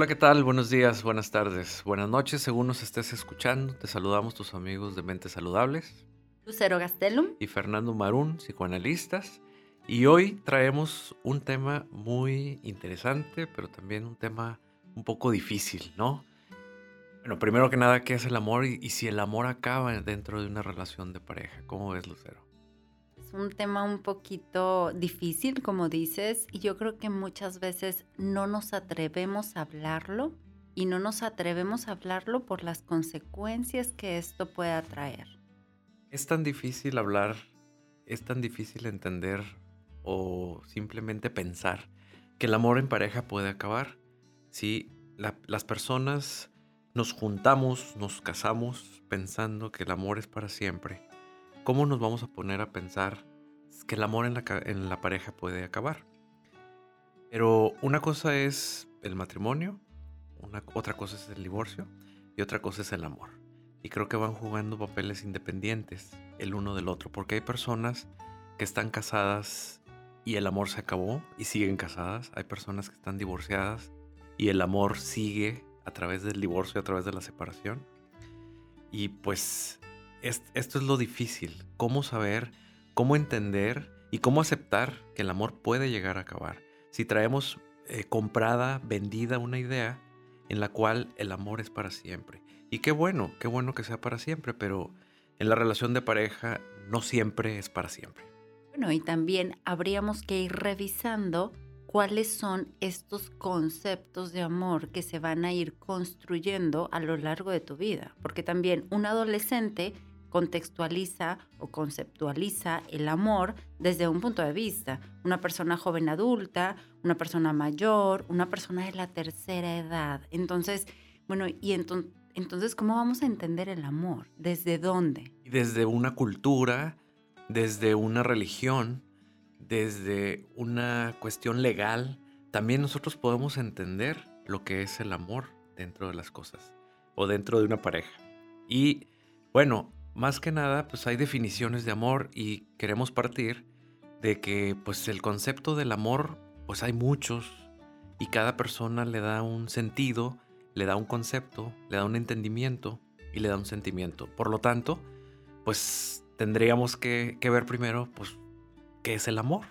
Hola, ¿qué tal? Buenos días, buenas tardes, buenas noches, según nos estés escuchando. Te saludamos tus amigos de Mentes Saludables. Lucero Gastelum. Y Fernando Marún, psicoanalistas. Y hoy traemos un tema muy interesante, pero también un tema un poco difícil, ¿no? Bueno, primero que nada, ¿qué es el amor? Y, y si el amor acaba dentro de una relación de pareja. ¿Cómo ves, Lucero? Un tema un poquito difícil, como dices, y yo creo que muchas veces no nos atrevemos a hablarlo y no nos atrevemos a hablarlo por las consecuencias que esto pueda traer. Es tan difícil hablar, es tan difícil entender o simplemente pensar que el amor en pareja puede acabar. Si las personas nos juntamos, nos casamos pensando que el amor es para siempre, ¿cómo nos vamos a poner a pensar que el amor en la, en la pareja puede acabar? Pero una cosa es el matrimonio, una, otra cosa es el divorcio y otra cosa es el amor. Y creo que van jugando papeles independientes el uno del otro, porque hay personas que están casadas y el amor se acabó y siguen casadas. Hay personas que están divorciadas y el amor sigue a través del divorcio, a través de la separación. Y pues esto es lo difícil, cómo saber, cómo entender y cómo aceptar que el amor puede llegar a acabar. Si traemos eh, comprada, vendida una idea en la cual el amor es para siempre. Y qué bueno, qué bueno que sea para siempre, pero en la relación de pareja no siempre es para siempre. Bueno, y también habríamos que ir revisando cuáles son estos conceptos de amor que se van a ir construyendo a lo largo de tu vida. Porque también un adolescente contextualiza o conceptualiza el amor desde un punto de vista. Una persona joven adulta, una persona mayor, una persona de la tercera edad. Entonces, bueno, y entonces, ¿cómo vamos a entender el amor? ¿Desde dónde? Desde una cultura, desde una religión, desde una cuestión legal, también nosotros podemos entender lo que es el amor dentro de las cosas o dentro de una pareja. Y bueno, más que nada, pues hay definiciones de amor y queremos partir de que pues el concepto del amor, pues hay muchos y cada persona le da un sentido, le da un concepto, le da un entendimiento y le da un sentimiento. Por lo tanto, pues tendríamos que, ver primero, pues, ¿qué es el amor?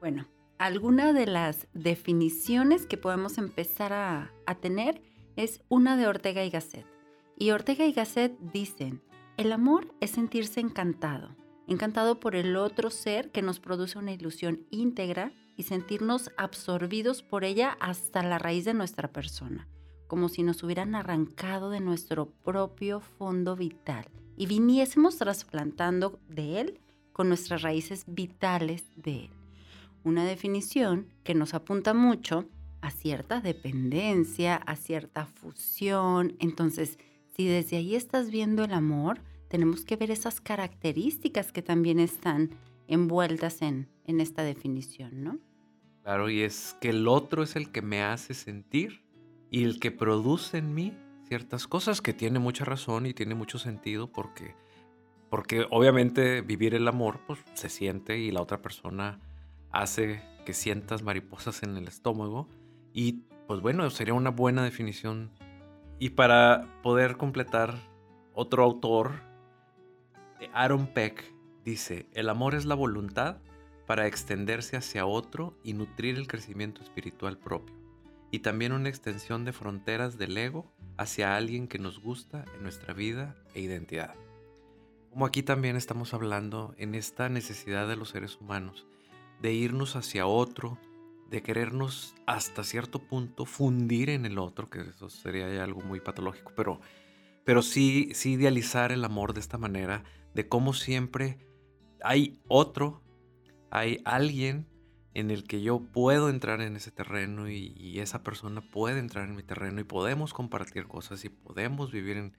Bueno, alguna de las definiciones que podemos empezar a, a tener es una de Ortega y Gasset. Y Ortega y Gasset dicen, el amor es sentirse encantado, encantado por el otro ser que nos produce una ilusión íntegra y sentirnos absorbidos por ella hasta la raíz de nuestra persona, como si nos hubieran arrancado de nuestro propio fondo vital y viniésemos trasplantando de él con nuestras raíces vitales de él. Una definición que nos apunta mucho a cierta dependencia, a cierta fusión. Entonces, si desde ahí estás viendo el amor, tenemos que ver esas características que también están envueltas en, en esta definición, ¿no? Claro, y es que el otro es el que me hace sentir y el que produce en mí ciertas cosas que tiene mucha razón y tiene mucho sentido porque, porque obviamente vivir el amor pues se siente y la otra persona hace que sientas mariposas en el estómago y pues bueno, sería una buena definición. Y para poder completar, otro autor Aaron Peck dice, el amor es la voluntad para extenderse hacia otro y nutrir el crecimiento espiritual propio, y también una extensión de fronteras del ego hacia alguien que nos gusta en nuestra vida e identidad. Como aquí también estamos hablando en esta necesidad de los seres humanos de irnos hacia otro, de querernos hasta cierto punto fundir en el otro, que eso sería algo muy patológico, pero, pero sí, sí idealizar el amor de esta manera, de cómo siempre hay otro, hay alguien en el que yo puedo entrar en ese terreno y, esa persona puede entrar en mi terreno y podemos compartir cosas y podemos vivir en,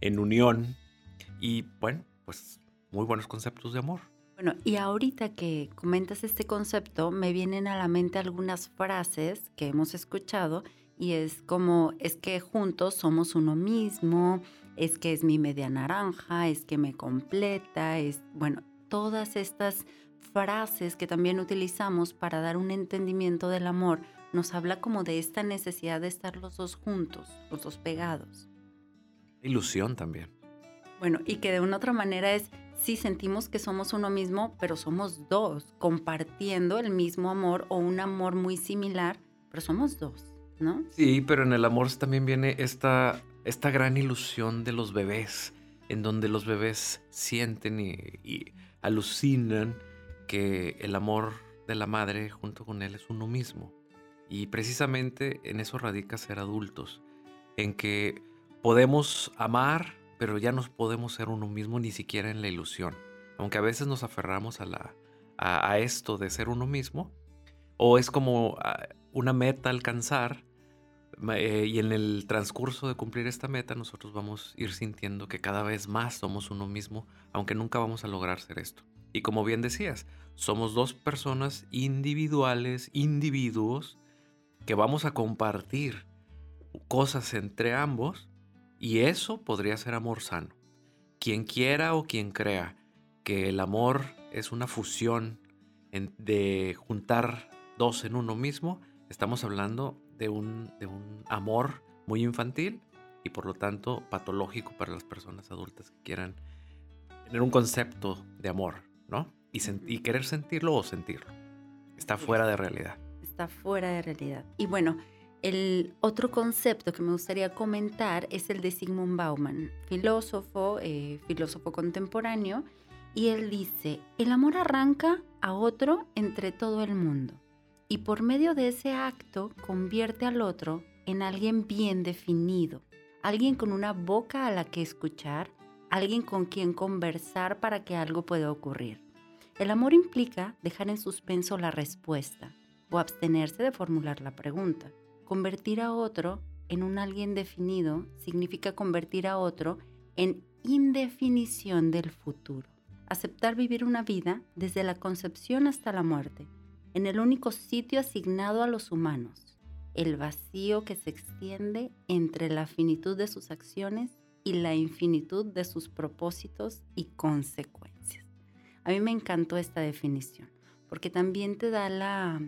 en unión. Y bueno, pues muy buenos conceptos de amor. Bueno, y ahorita que comentas este concepto, me vienen a la mente algunas frases que hemos escuchado y es como, es que juntos somos uno mismo, es que es mi media naranja, es que me completa, es, bueno, todas estas frases que también utilizamos para dar un entendimiento del amor nos habla como de esta necesidad de estar los dos juntos, los dos pegados. Ilusión también. Bueno, y que de una otra manera es, sí sentimos que somos uno mismo, pero somos dos, compartiendo el mismo amor o un amor muy similar, pero somos dos, ¿no? Sí, pero en el amor también viene esta, esta gran ilusión de los bebés, en donde los bebés sienten y alucinan que el amor de la madre junto con él es uno mismo. Y precisamente en eso radica ser adultos, en que podemos amar pero ya no podemos ser uno mismo ni siquiera en la ilusión. Aunque a veces nos aferramos a, la, a, esto de ser uno mismo, o es como ah, una meta alcanzar, eh, y en el transcurso de cumplir esta meta nosotros vamos a ir sintiendo que cada vez más somos uno mismo, aunque nunca vamos a lograr ser esto. Y como bien decías, somos dos personas individuales, individuos, que vamos a compartir cosas entre ambos y eso podría ser amor sano. Quien quiera o quien crea que el amor es una fusión de juntar dos en uno mismo, estamos hablando de un, de un amor muy infantil y por lo tanto patológico para las personas adultas que quieran tener un concepto de amor, ¿no? Y, y querer sentirlo o sentirlo. Está fuera de realidad. Está fuera de realidad. Y bueno, el otro concepto que me gustaría comentar es el de Sigmund Bauman, filósofo, eh, filósofo contemporáneo, y él dice, el amor arranca a otro entre todo el mundo, y por medio de ese acto convierte al otro en alguien bien definido, alguien con una boca a la que escuchar, alguien con quien conversar para que algo pueda ocurrir. El amor implica dejar en suspenso la respuesta o abstenerse de formular la pregunta. Convertir a otro en un alguien definido significa convertir a otro en indefinición del futuro. Aceptar vivir una vida desde la concepción hasta la muerte, en el único sitio asignado a los humanos, el vacío que se extiende entre la finitud de sus acciones y la infinitud de sus propósitos y consecuencias. A mí me encantó esta definición, porque también te da la,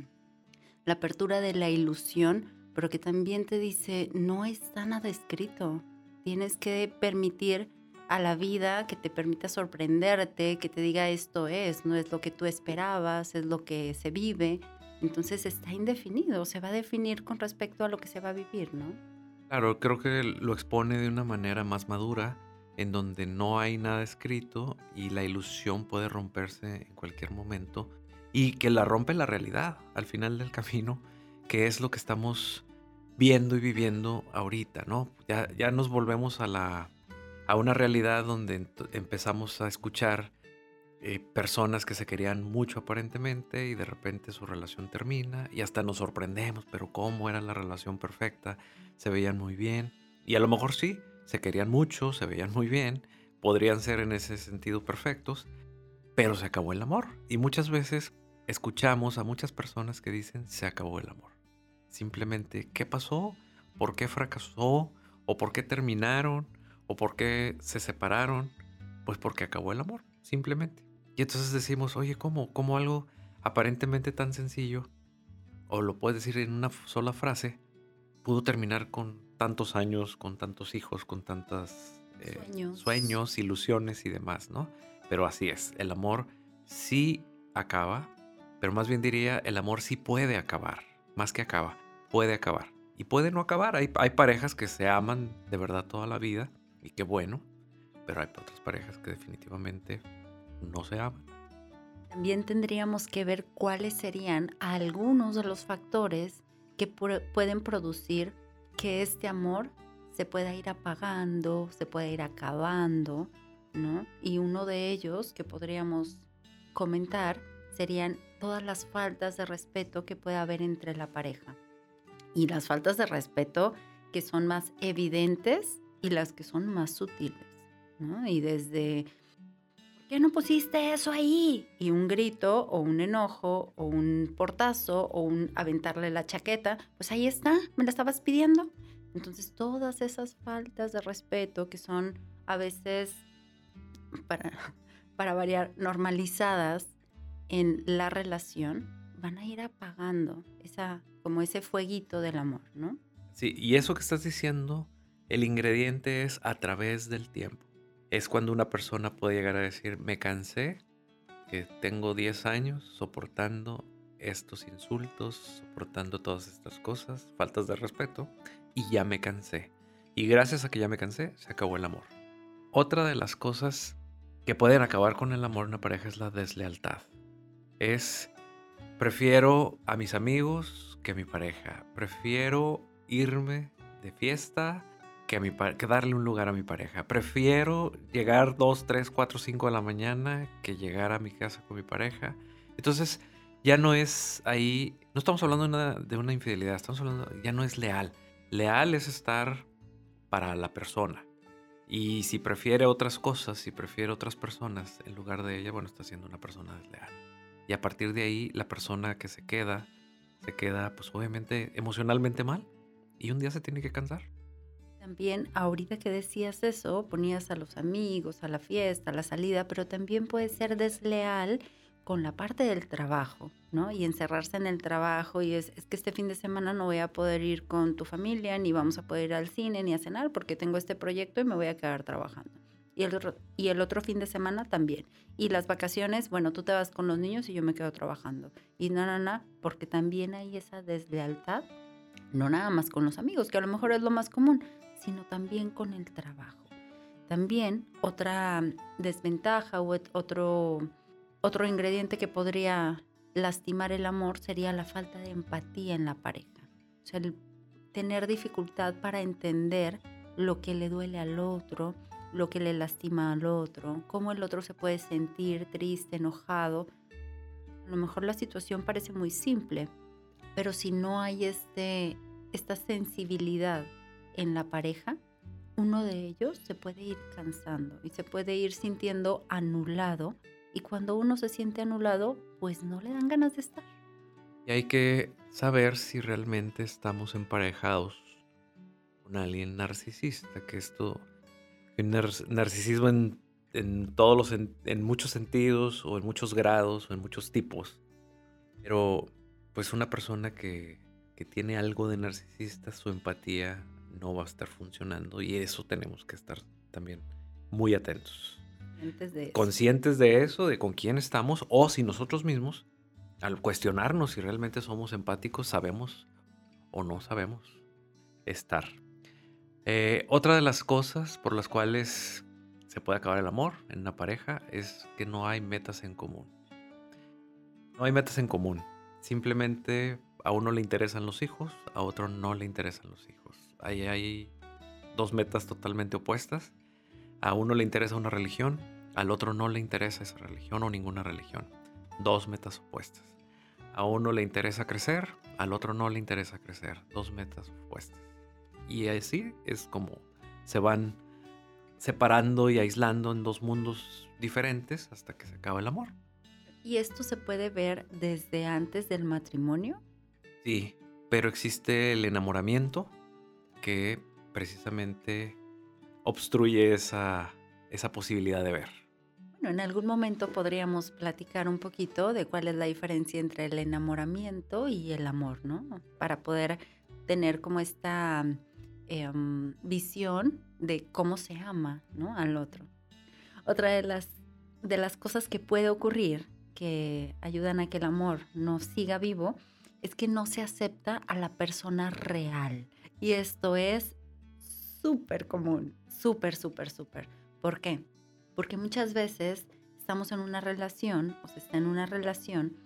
apertura de la ilusión pero que también te dice, no está nada escrito. Tienes que permitir a la vida que te permita sorprenderte, que te diga esto es, no es lo que tú esperabas, es lo que se vive. Entonces está indefinido, se va a definir con respecto a lo que se va a vivir, ¿no? Claro, creo que lo expone de una manera más madura, en donde no hay nada escrito y la ilusión puede romperse en cualquier momento y que la rompe la realidad al final del camino que es lo que estamos viendo y viviendo ahorita, ¿no? Ya, ya nos volvemos a, la, a una realidad donde empezamos a escuchar eh, personas que se querían mucho aparentemente y de repente su relación termina y hasta nos sorprendemos, pero ¿cómo era la relación perfecta? Se veían muy bien y a lo mejor sí, se querían mucho, se veían muy bien, podrían ser en ese sentido perfectos, pero se acabó el amor y muchas veces escuchamos a muchas personas que dicen se acabó el amor. Simplemente, ¿qué pasó? ¿Por qué fracasó? ¿O por qué terminaron? ¿O por qué se separaron? Pues porque acabó el amor, simplemente. Y entonces decimos, oye, ¿cómo? ¿Cómo algo aparentemente tan sencillo, o lo puedes decir en una sola frase, pudo terminar con tantos años, con tantos hijos, con tantos eh, sueños. sueños, ilusiones y demás, ¿no? Pero así es, el amor sí acaba, pero más bien diría, el amor sí puede acabar, más que acaba puede acabar. Y puede no acabar. Hay, hay parejas que se aman de verdad toda la vida y qué bueno, pero hay otras parejas que definitivamente no se aman. También tendríamos que ver cuáles serían algunos de los factores que pueden producir que este amor se pueda ir apagando, se pueda ir acabando, ¿no? Y uno de ellos que podríamos comentar serían todas las faltas de respeto que puede haber entre la pareja y las faltas de respeto que son más evidentes y las que son más sutiles. ¿no? Y desde, ¿por qué no pusiste eso ahí? Y un grito o un enojo o un portazo o un aventarle la chaqueta, pues ahí está, me la estabas pidiendo. Entonces todas esas faltas de respeto que son a veces, para, para variar, normalizadas en la relación, van a ir apagando esa como ese fueguito del amor, ¿no? Sí, y eso que estás diciendo, el ingrediente es a través del tiempo. Es cuando una persona puede llegar a decir, me cansé, que tengo 10 años soportando estos insultos, soportando todas estas cosas, faltas de respeto, y ya me cansé. Y gracias a que ya me cansé, se acabó el amor. Otra de las cosas que pueden acabar con el amor en una pareja es la deslealtad. Es, prefiero a mis amigos que a mi pareja. Prefiero irme de fiesta que, a mi que darle un lugar a mi pareja. Prefiero llegar 2, 3, 4, 5 de la mañana que llegar a mi casa con mi pareja. Entonces, ya no es ahí, no estamos hablando de una, de una infidelidad, estamos hablando, ya no es leal. Leal es estar para la persona. Y si prefiere otras cosas, si prefiere otras personas en lugar de ella, bueno, está siendo una persona desleal. Y a partir de ahí, la persona que se queda, se queda, pues obviamente, emocionalmente mal. Y un día se tiene que cansar. También, ahorita que decías eso, ponías a los amigos, a la fiesta, a la salida, pero también puede ser desleal con la parte del trabajo, ¿no? Y encerrarse en el trabajo y es, es, que este fin de semana no voy a poder ir con tu familia, ni vamos a poder ir al cine, ni a cenar, porque tengo este proyecto y me voy a quedar trabajando. Y el, otro, fin de semana también. Y las vacaciones, bueno, tú te vas con los niños y yo me quedo trabajando. Y no, no, no, porque también hay esa deslealtad, no nada más con los amigos, que a lo mejor es lo más común, sino también con el trabajo. También otra desventaja o otro otro ingrediente que podría lastimar el amor sería la falta de empatía en la pareja. O sea, el tener dificultad para entender lo que le duele al otro, lo que le lastima al otro, cómo el otro se puede sentir triste, enojado. A lo mejor la situación parece muy simple, pero si no hay este, esta sensibilidad en la pareja, uno de ellos se puede ir cansando y se puede ir sintiendo anulado y cuando uno se siente anulado, pues no le dan ganas de estar. Y hay que saber si realmente estamos emparejados con alguien narcisista, que esto, el narcisismo en, en todos los, en, muchos sentidos, o en muchos grados, o en muchos tipos. Pero pues una persona que, que tiene algo de narcisista, su empatía no va a estar funcionando y eso tenemos que estar también muy atentos conscientes de eso, de con quién estamos, o si nosotros mismos, al cuestionarnos si realmente somos empáticos, sabemos o no sabemos estar. Eh, otra de las cosas por las cuales se puede acabar el amor en una pareja es que no hay metas en común. No hay metas en común. Simplemente a uno le interesan los hijos, a otro no le interesan los hijos. Ahí hay dos metas totalmente opuestas. A uno le interesa una religión, al otro no le interesa esa religión o ninguna religión. Dos metas opuestas. A uno le interesa crecer, al otro no le interesa crecer. Dos metas opuestas. Y así es como se van separando y aislando en dos mundos diferentes hasta que se acaba el amor. ¿Y esto se puede ver desde antes del matrimonio? Sí, pero existe el enamoramiento que precisamente obstruye esa, esa posibilidad de ver en algún momento podríamos platicar un poquito de cuál es la diferencia entre el enamoramiento y el amor, ¿no? Para poder tener como esta em, visión de cómo se ama, ¿no? Al otro. Otra de las, de las cosas que puede ocurrir que ayudan a que el amor no siga vivo es que no se acepta a la persona real. Y esto es súper común, súper, súper, súper. ¿Por qué? Porque muchas veces estamos en una relación o se está en una relación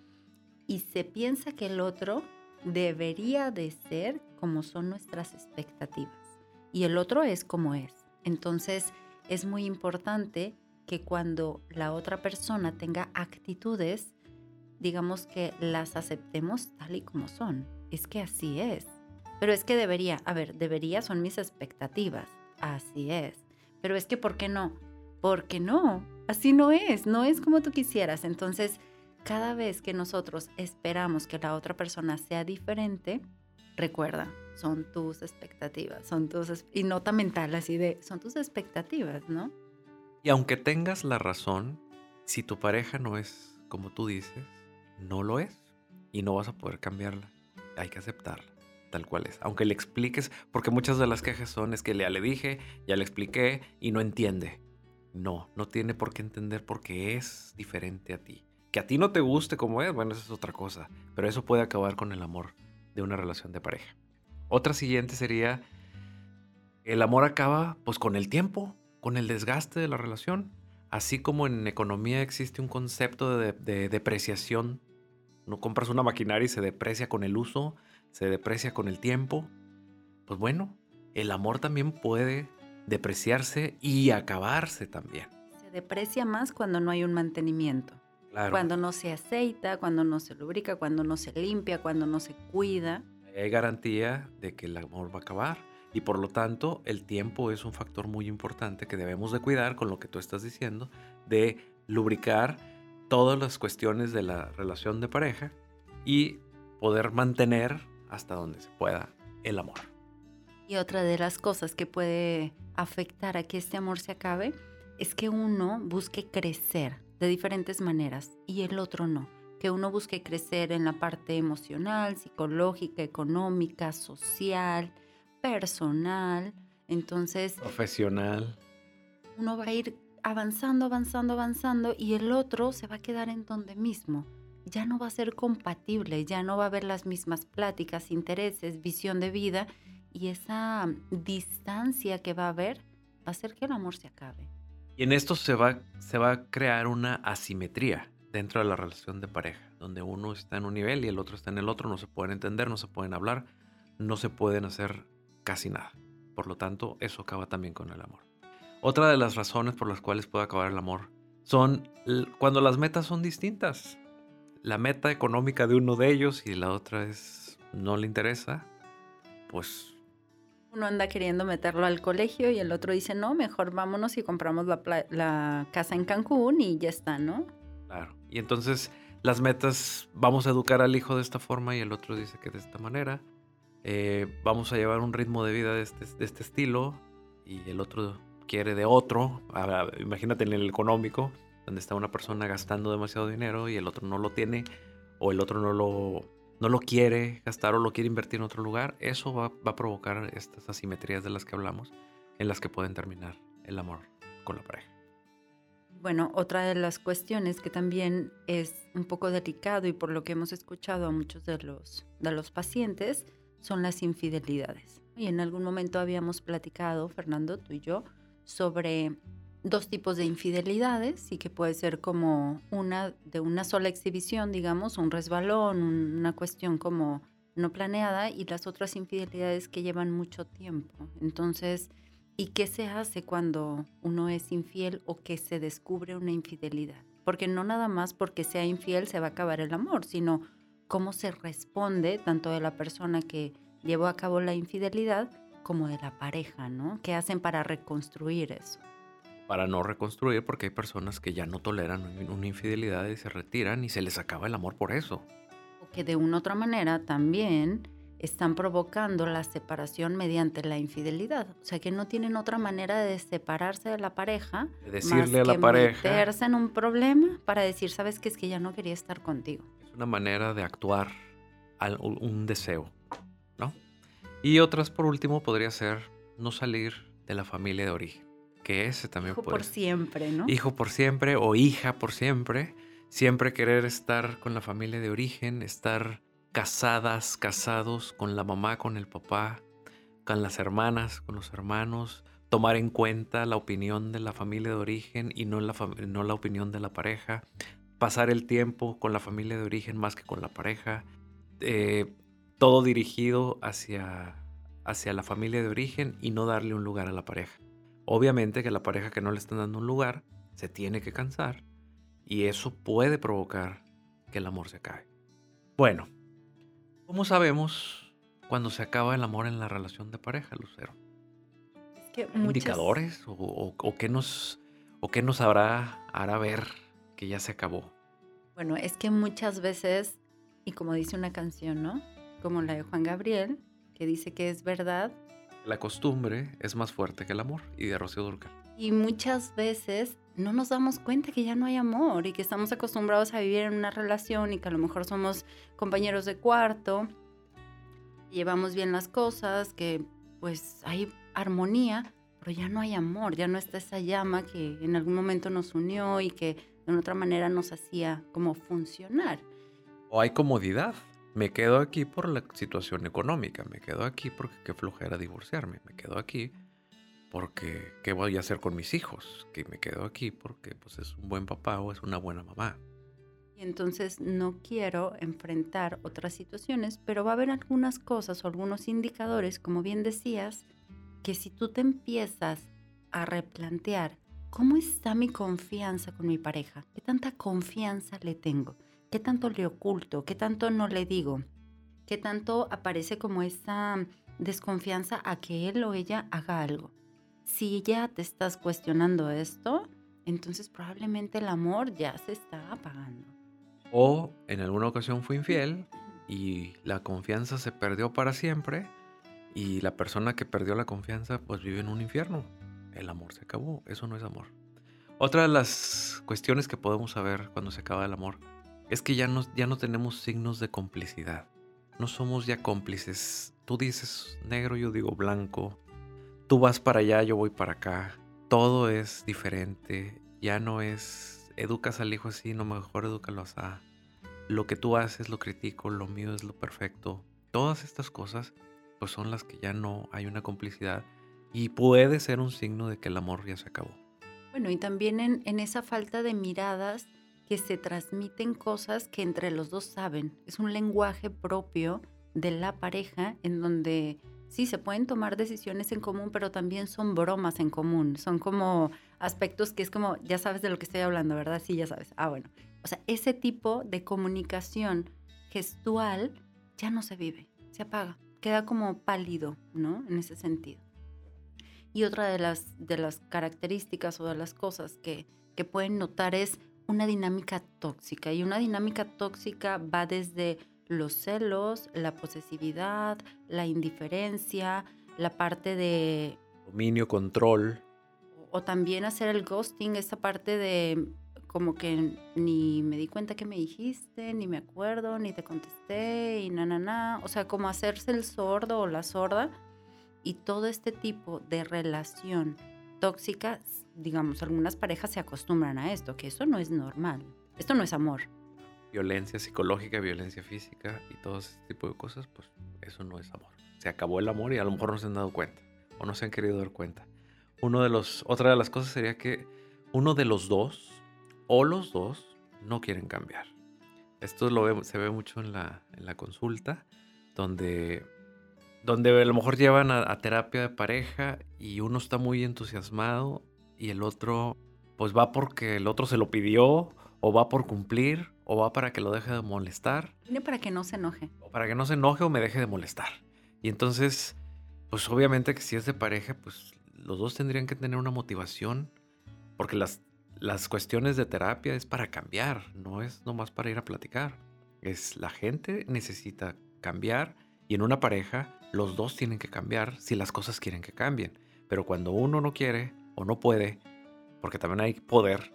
y se piensa que el otro debería de ser como son nuestras expectativas y el otro es como es. Entonces es muy importante que cuando la otra persona tenga actitudes, digamos que las aceptemos tal y como son. Es que así es. Pero es que debería, a ver, debería son mis expectativas. Así es. Pero es que, ¿por qué no? porque no, así no es, no es como tú quisieras. Entonces, cada vez que nosotros esperamos que la otra persona sea diferente, recuerda, son tus expectativas, son tus, y nota mental así de, son tus expectativas, ¿no? Y aunque tengas la razón, si tu pareja no es como tú dices, no lo es y no vas a poder cambiarla. hay que aceptarla tal cual es. Aunque le expliques, porque muchas de las quejas son es que ya le dije, ya le expliqué y no entiende. No, no tiene por qué entender porque es diferente a ti. Que a ti no te guste como es, bueno, eso es otra cosa. Pero eso puede acabar con el amor de una relación de pareja. Otra siguiente sería, el amor acaba pues con el tiempo, con el desgaste de la relación. Así como en economía existe un concepto de, de depreciación. No compras una maquinaria y se deprecia con el uso, se deprecia con el tiempo. Pues bueno, el amor también puede depreciarse y acabarse también. Se deprecia más cuando no hay un mantenimiento. Cuando no se aceita, cuando no se lubrica, cuando no se limpia, cuando no se cuida. Hay garantía de que el amor va a acabar. Y por lo tanto, el tiempo es un factor muy importante que debemos de cuidar con lo que tú estás diciendo, de lubricar todas las cuestiones de la relación de pareja y poder mantener hasta donde se pueda el amor. Y otra de las cosas que puede afectar a que este amor se acabe es que uno busque crecer de diferentes maneras y el otro no. Que uno busque crecer en la parte emocional, psicológica, económica, social, personal. Entonces... Profesional. Uno va a ir avanzando, avanzando, avanzando y el otro se va a quedar en donde mismo. Ya no va a ser compatible, ya no va a haber las mismas pláticas, intereses, visión de vida y esa distancia que va a haber va a hacer que el amor se acabe. Y en esto se va, se va a crear una asimetría dentro de la relación de pareja, donde uno está en un nivel y el otro está en el otro, no se pueden entender, no se pueden hablar, no se pueden hacer casi nada. Por lo tanto, eso acaba también con el amor. Otra de las razones por las cuales puede acabar el amor son cuando las metas son distintas. La meta económica de uno de ellos y la otra es no le interesa, pues uno anda queriendo meterlo al colegio y el otro dice, no, mejor vámonos y compramos la, casa en Cancún y ya está, ¿no? Claro. Y entonces las metas, vamos a educar al hijo de esta forma y el otro dice que de esta manera. Eh, vamos a llevar un ritmo de vida de este, de este estilo y el otro quiere de otro. imagínate en el económico, donde está una persona gastando demasiado dinero y el otro no lo tiene o el otro no lo no lo quiere gastar o lo quiere invertir en otro lugar, eso va, a provocar estas asimetrías de las que hablamos, en las que pueden terminar el amor con la pareja. Bueno, otra de las cuestiones que también es un poco delicado y por lo que hemos escuchado a muchos de los, de los pacientes son las infidelidades. Y en algún momento habíamos platicado, Fernando, tú y yo, sobre dos tipos de infidelidades y que puede ser como una de una sola exhibición, digamos, un resbalón, una cuestión como no planeada y las otras infidelidades que llevan mucho tiempo. Entonces, ¿y qué se hace cuando uno es infiel o que se descubre una infidelidad? Porque no nada más porque sea infiel se va a acabar el amor, sino cómo se responde tanto de la persona que llevó a cabo la infidelidad como de la pareja, ¿no? ¿Qué hacen para reconstruir eso? Para no reconstruir porque hay personas que ya no toleran una infidelidad y se retiran y se les acaba el amor por eso. O que de una otra manera también están provocando la separación mediante la infidelidad. O sea que no tienen otra manera de separarse de la pareja. De decirle a la pareja. Meterse en un problema para decir, sabes que es que ya no quería estar contigo. Es una manera de actuar un deseo, ¿no? Y otras, por último, podría ser no salir de la familia de origen que ese también Hijo por siempre, ¿no? Hijo por siempre o hija por siempre. Siempre querer estar con la familia de origen, estar casadas, casados con la mamá, con el papá, con las hermanas, con los hermanos, tomar en cuenta la opinión de la familia de origen y no la, no la opinión de la pareja, pasar el tiempo con la familia de origen más que con la pareja, eh, todo dirigido hacia, hacia la familia de origen y no darle un lugar a la pareja. Obviamente que la pareja que no le están dando un lugar se tiene que cansar y eso puede provocar que el amor se acabe. Bueno, ¿cómo sabemos cuando se acaba el amor en la relación de pareja, Lucero? ¿Indicadores? ¿O, qué nos, ¿O qué nos habrá, hará ver que ya se acabó? Bueno, es que muchas veces, y como dice una canción, ¿no? Como la de Juan Gabriel, que dice que es verdad la costumbre es más fuerte que el amor y de Rocío Durcal. Y muchas veces no nos damos cuenta que ya no hay amor y que estamos acostumbrados a vivir en una relación y que a lo mejor somos compañeros de cuarto llevamos bien las cosas, que pues hay armonía, pero ya no hay amor, ya no está esa llama que en algún momento nos unió y que de otra manera nos hacía como funcionar. O hay comodidad. Me quedo aquí por la situación económica, me quedo aquí porque qué flojera divorciarme, me quedo aquí porque qué voy a hacer con mis hijos, que me quedo aquí porque pues es un buen papá o es una buena mamá. Y entonces no quiero enfrentar otras situaciones, pero va a haber algunas cosas o algunos indicadores, como bien decías, que si tú te empiezas a replantear cómo está mi confianza con mi pareja, qué tanta confianza le tengo, qué tanto le oculto, qué tanto no le digo, qué tanto aparece como esa desconfianza a que él o ella haga algo. Si ya te estás cuestionando esto, entonces probablemente el amor ya se está apagando. O en alguna ocasión fue infiel y la confianza se perdió para siempre y la persona que perdió la confianza pues vive en un infierno. El amor se acabó, eso no es amor. Otra de las cuestiones que podemos saber cuando se acaba el amor es que ya no, ya no tenemos signos de complicidad. No somos ya cómplices. Tú dices negro, yo digo blanco. Tú vas para allá, yo voy para acá. Todo es diferente. Ya no es educas al hijo así, no mejor edúcalo así. Lo que tú haces lo critico, lo mío es lo perfecto. Todas estas cosas pues son las que ya no hay una complicidad y puede ser un signo de que el amor ya se acabó. Bueno, y también en, en esa falta de miradas que se transmiten cosas que entre los dos saben. Es un lenguaje propio de la pareja en donde sí se pueden tomar decisiones en común, pero también son bromas en común. Son como aspectos que es como, ya sabes de lo que estoy hablando, ¿verdad? Sí, ya sabes. Ah, bueno. O sea, ese tipo de comunicación gestual ya no se vive, se apaga queda como pálido, ¿no? En ese sentido. Y otra de las, de las características o de las cosas que, que pueden notar es una dinámica tóxica. Y una dinámica tóxica va desde los celos, la posesividad, la indiferencia, la parte de... Dominio, control. O, también hacer el ghosting, esa parte de como que ni me di cuenta que me dijiste, ni me acuerdo, ni te contesté, y na, na, na. O sea, como hacerse el sordo o la sorda. Y todo este tipo de relación tóxica, digamos, algunas parejas se acostumbran a esto, que eso no es normal. Esto no es amor. Violencia psicológica, violencia física y todo ese tipo de cosas, pues eso no es amor. Se acabó el amor y a lo mejor no se han dado cuenta o no se han querido dar cuenta. Uno de los, otra de las cosas sería que uno de los dos o los dos no quieren cambiar. Esto se ve mucho en la consulta, donde, donde a lo mejor llevan a, terapia de pareja y uno está muy entusiasmado y el otro pues va porque el otro se lo pidió o va por cumplir o va para que lo deje de molestar. Viene para que no se enoje. O para que no se enoje o me deje de molestar. Y entonces, pues obviamente que si es de pareja, pues los dos tendrían que tener una motivación porque las las cuestiones de terapia es para cambiar, no es nomás para ir a platicar. Es la gente necesita cambiar y en una pareja los dos tienen que cambiar si las cosas quieren que cambien. Pero cuando uno no quiere o no puede, porque también hay poder,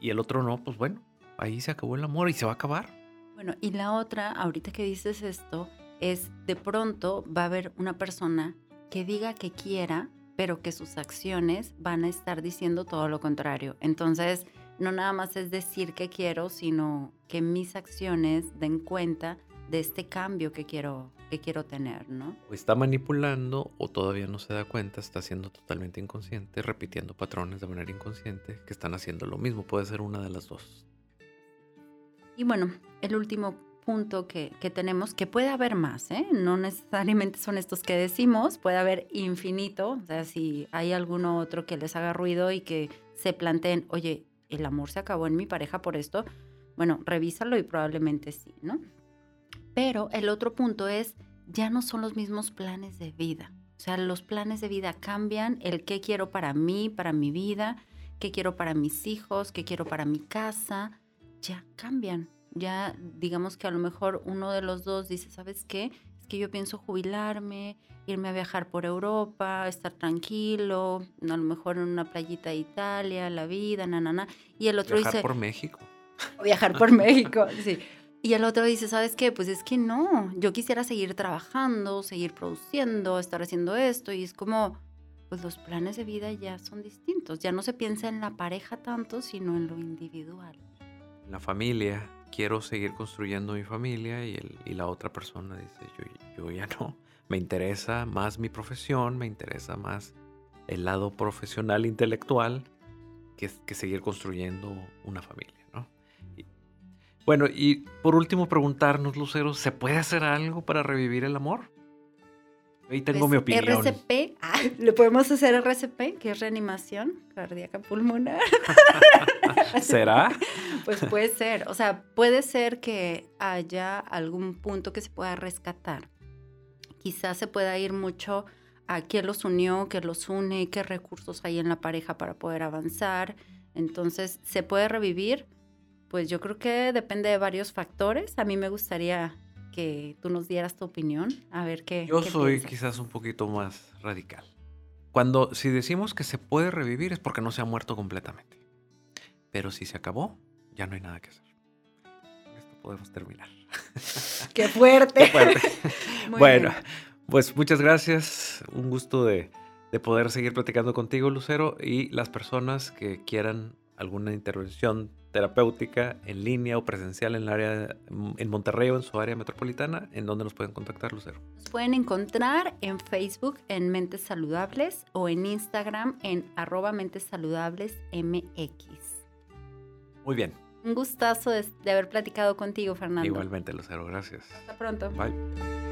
y el otro no, pues bueno, ahí se acabó el amor y se va a acabar. Bueno, y la otra, ahorita que dices esto, es de pronto va a haber una persona que diga que quiera, pero que sus acciones van a estar diciendo todo lo contrario. Entonces, no nada más es decir que quiero, sino que mis acciones den cuenta de este cambio que quiero, que quiero tener, ¿no? O está manipulando o todavía no se da cuenta, está siendo totalmente inconsciente, repitiendo patrones de manera inconsciente que están haciendo lo mismo. Puede ser una de las dos. Y bueno, el último punto que, tenemos, que puede haber más, ¿eh? no necesariamente son estos que decimos, puede haber infinito, o sea, si hay alguno otro que les haga ruido y que se planteen, oye, el amor se acabó en mi pareja por esto, bueno, revísalo y probablemente sí, ¿no? Pero el otro punto es, ya no son los mismos planes de vida. O sea, los planes de vida cambian, el qué quiero para mí, para mi vida, qué quiero para mis hijos, qué quiero para mi casa, ya cambian ya digamos que a lo mejor uno de los dos dice, ¿sabes qué? Es que yo pienso jubilarme, irme a viajar por Europa, estar tranquilo, a lo mejor en una playita de Italia, la vida, na, na, na. Y el otro viajar dice... por México. Viajar por México, sí. Y el otro dice, ¿sabes qué? Pues es que no, yo quisiera seguir trabajando, seguir produciendo, estar haciendo esto. Y es como, pues los planes de vida ya son distintos. Ya no se piensa en la pareja tanto, sino en lo individual. La familia, quiero seguir construyendo mi familia y, el, y la otra persona dice, yo, yo ya no, me interesa más mi profesión, me interesa más el lado profesional, intelectual, que, que seguir construyendo una familia. Bueno, y por último preguntarnos, Lucero, ¿se puede hacer algo para revivir el amor? Ahí tengo Pues, mi opinión. RCP, ah, le podemos hacer RCP, que es reanimación cardíaca pulmonar. ¿Será? Pues puede ser, o sea, puede ser que haya algún punto que se pueda rescatar. Quizás se pueda ir mucho a qué los unió, qué los une, qué recursos hay en la pareja para poder avanzar. Entonces, ¿se puede revivir? Pues yo creo que depende de varios factores. A mí me gustaría que tú nos dieras tu opinión, a ver qué. Yo qué soy piensas. quizás un poquito más radical. Cuando, si decimos que se puede revivir es porque no se ha muerto completamente. Pero si se acabó, ya no hay nada que hacer. Con esto podemos terminar. ¡Qué fuerte! Qué fuerte. Bueno, bien. pues muchas gracias. Un gusto de, de poder seguir platicando contigo, Lucero, y las personas que quieran alguna intervención terapéutica en línea o presencial en el área en Monterrey o en su área metropolitana, ¿en dónde nos pueden contactar, Lucero? Nos pueden encontrar en Facebook en Mentes Saludables o en Instagram en arroba Mentes Saludables MX. Muy bien. Un gustazo de, de haber platicado contigo, Fernando. Igualmente, Lucero, gracias. Hasta pronto. Bye.